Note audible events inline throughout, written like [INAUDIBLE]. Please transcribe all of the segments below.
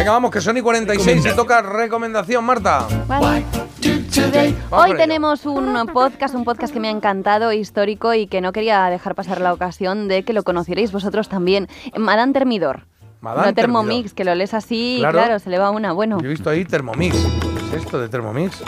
Venga, vamos, que son y 46 y toca recomendación, Marta. Vale. Hoy tenemos un podcast, un podcast que me ha encantado, histórico y que no quería dejar pasar la ocasión de que lo conocierais vosotros también. Madame Termidor. Madame no Thermomix, Termidor. que lo lees así, Claro. claro. se le va una. Bueno, Yo he visto ahí Thermomix. ¿Qué es esto de Thermomix?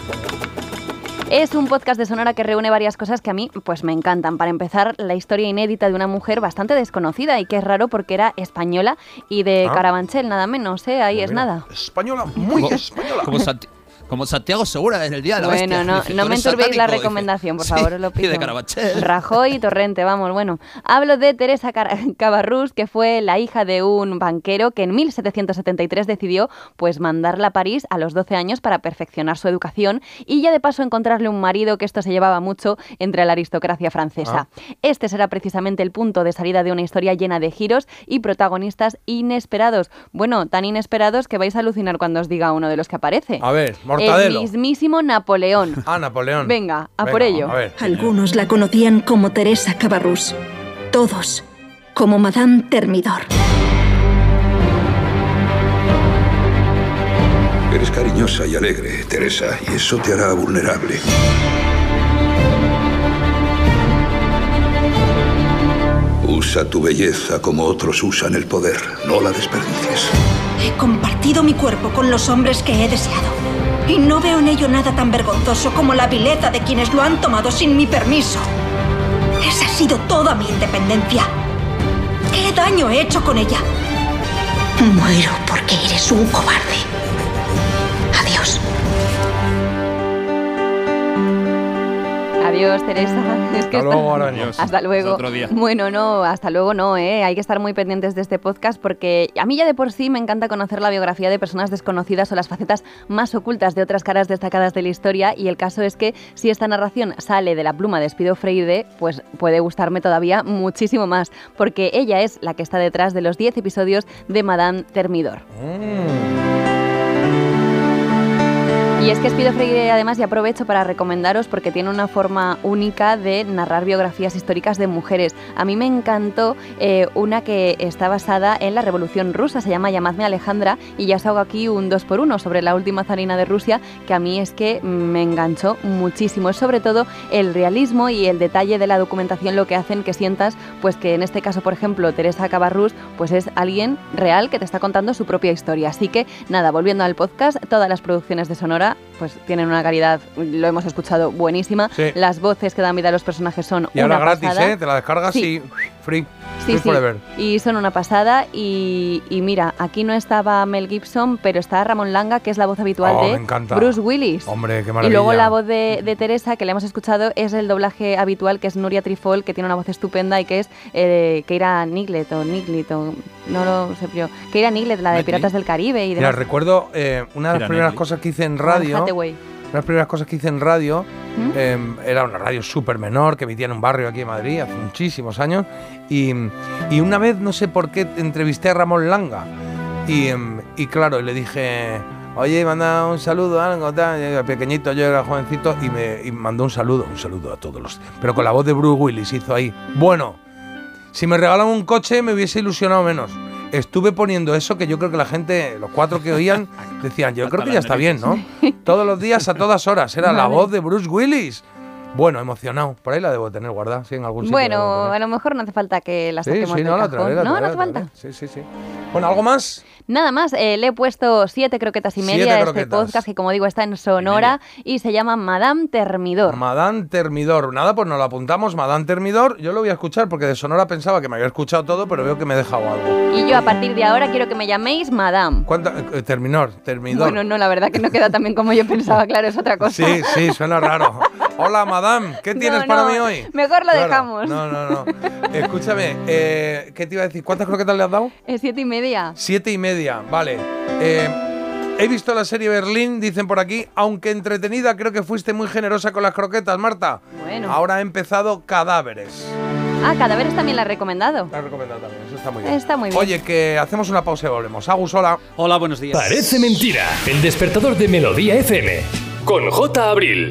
Es un podcast de Sonora que reúne varias cosas que a mí pues me encantan. Para empezar, la historia inédita de una mujer bastante desconocida y que es raro porque era española y de Ah. Carabanchel, nada menos, ¿eh? Ahí es Mira, nada. Española, muy española. Como, Santi- como Santiago Segura en el día de la Bueno, bestia. no, Dice, no me enturbéis la dice. recomendación, por Sí, favor, os lo [LAUGHS] Y pido. de Carabanchel. Rajoy y Torrente, vamos, bueno. Hablo de Teresa Car- [LAUGHS] Cabarrús, que fue la hija de un banquero que en 1773 decidió pues mandarla a París a los 12 años para perfeccionar su educación y ya de paso encontrarle un marido que esto se llevaba mucho entre la aristocracia francesa. Este será precisamente el punto de salida de una historia llena de giros y protagonistas inesperados. Bueno, tan inesperados que vais a alucinar cuando os diga uno de los que aparece. A ver, El mismísimo Napoleón. [LAUGHS] Ah, Napoleón. Venga, a por ello. A ver. Algunos la conocían como Teresa Cabarrús. Todos como Madame Termidor. Eres cariñosa y alegre, Teresa, y eso te hará vulnerable. Usa tu belleza como otros usan el poder. No la desperdicies. He compartido mi cuerpo con los hombres que he deseado. Y no veo en ello nada tan vergonzoso como la vileza de quienes lo han tomado sin mi permiso. Esa ha sido toda mi independencia. ¿Qué daño he hecho con ella? Muero porque eres un cobarde. Adiós. [LAUGHS] Adiós, Teresa. Es que Hasta luego, Araña. Hasta luego. Otro día. Bueno, no, hasta luego no, ¿eh? Hay que estar muy pendientes de este podcast porque a mí ya de por sí me encanta conocer la biografía de personas desconocidas o las facetas más ocultas de otras caras destacadas de la historia y el caso es que si esta narración sale de la pluma de Espido Freire, pues puede gustarme todavía muchísimo más porque ella es la que está detrás de los 10 episodios de Madame Termidor. Y es que Espido Freire además y aprovecho para recomendaros porque tiene una forma única de narrar biografías históricas de mujeres. A mí me encantó eh, una que está basada en la Revolución Rusa, se llama Llamadme Alejandra y ya os hago aquí un 2 por 1 sobre la última zarina de Rusia que a mí es que me enganchó muchísimo. Es sobre todo el realismo y el detalle de la documentación lo que hacen que sientas pues que en este caso por ejemplo Teresa Cabarrús pues es alguien real que te está contando su propia historia. Así que nada, volviendo al podcast, todas las producciones de Sonora pues tienen una calidad, lo hemos escuchado, buenísima. Sí. Las voces que dan vida a los personajes son Y ahora gratis, pasada. ¿eh? Te la descargas Sí. y free. Sí, sí. forever. Y son una pasada. Y, y mira, aquí no estaba Mel Gibson, pero está Ramón Langa, que es la voz habitual Oh, de. Bruce Willis. Hombre, qué Y maravilla. luego la voz de, de Teresa, que le hemos escuchado, es el doblaje habitual, que es Nuria Trifol, que tiene una voz estupenda y que es eh, Keira Niglet o Niglet, o no lo sé, pero Keira Niglet, la de. Piratas del Caribe y Mira, demás. recuerdo eh, una de las Mira, primeras cosas que hice en radio. Una de las primeras cosas que hice en radio Eh, era una radio súper menor que emitía en un barrio aquí en Madrid hace muchísimos años. Y, y una vez, no sé por qué, entrevisté a Ramón Langa. Y, em, y claro, le dije, oye, manda un saludo, algo, tal. Pequeñito, yo era jovencito, y me y mandó un saludo, un saludo a todos los. Pero con la voz de Bruce Willis hizo ahí. Bueno, si me regalan un coche me hubiese ilusionado menos. Estuve poniendo eso que yo creo que la gente, los cuatro que oían, [LAUGHS] decían, yo creo que ya está bien, ¿no? [LAUGHS] Todos los días, a todas horas. Era la voz de Bruce Willis. Bueno, emocionado. Por ahí la debo tener guardada, sí, en algún sitio. Bueno, a lo mejor no hace falta que la Sí, saquemos sí, del no, la cajón. traeré, la no, no hace falta. Sí, sí, sí. Bueno, ¿algo más? Nada más, eh, le he puesto siete croquetas y media a este croquetas. podcast que como digo está en Sonora y se llama Madame Termidor. Madame Termidor. Nada, pues nos lo apuntamos. Madame Termidor. Yo lo voy a escuchar porque de Sonora pensaba que me había escuchado todo, pero veo que me he dejado algo. Y yo a partir de ahora quiero que me llaméis Madame. Eh, Terminor, Termidor. Bueno, no, la verdad que no queda tan bien como yo pensaba, claro, es otra cosa. Sí, sí, suena raro. [LAUGHS] Hola, Madame. ¿Qué No, tienes para no, mí hoy? mejor lo Claro. dejamos. No, no, no. Escúchame, eh, ¿qué te iba a decir? ¿Cuántas croquetas le has dado? Es siete y media. Siete y media, vale. Eh, he visto la serie Berlín, dicen por aquí, aunque entretenida, creo que fuiste muy generosa con las croquetas, Marta. Bueno. Ahora ha empezado Cadáveres. Ah, Cadáveres también la he recomendado. La he recomendado también, eso está muy bien. Está muy bien. Oye, que hacemos una pausa y volvemos. Agus, hola. Hola, buenos días. Parece mentira. El despertador de Melodía FM. Con J. Abril.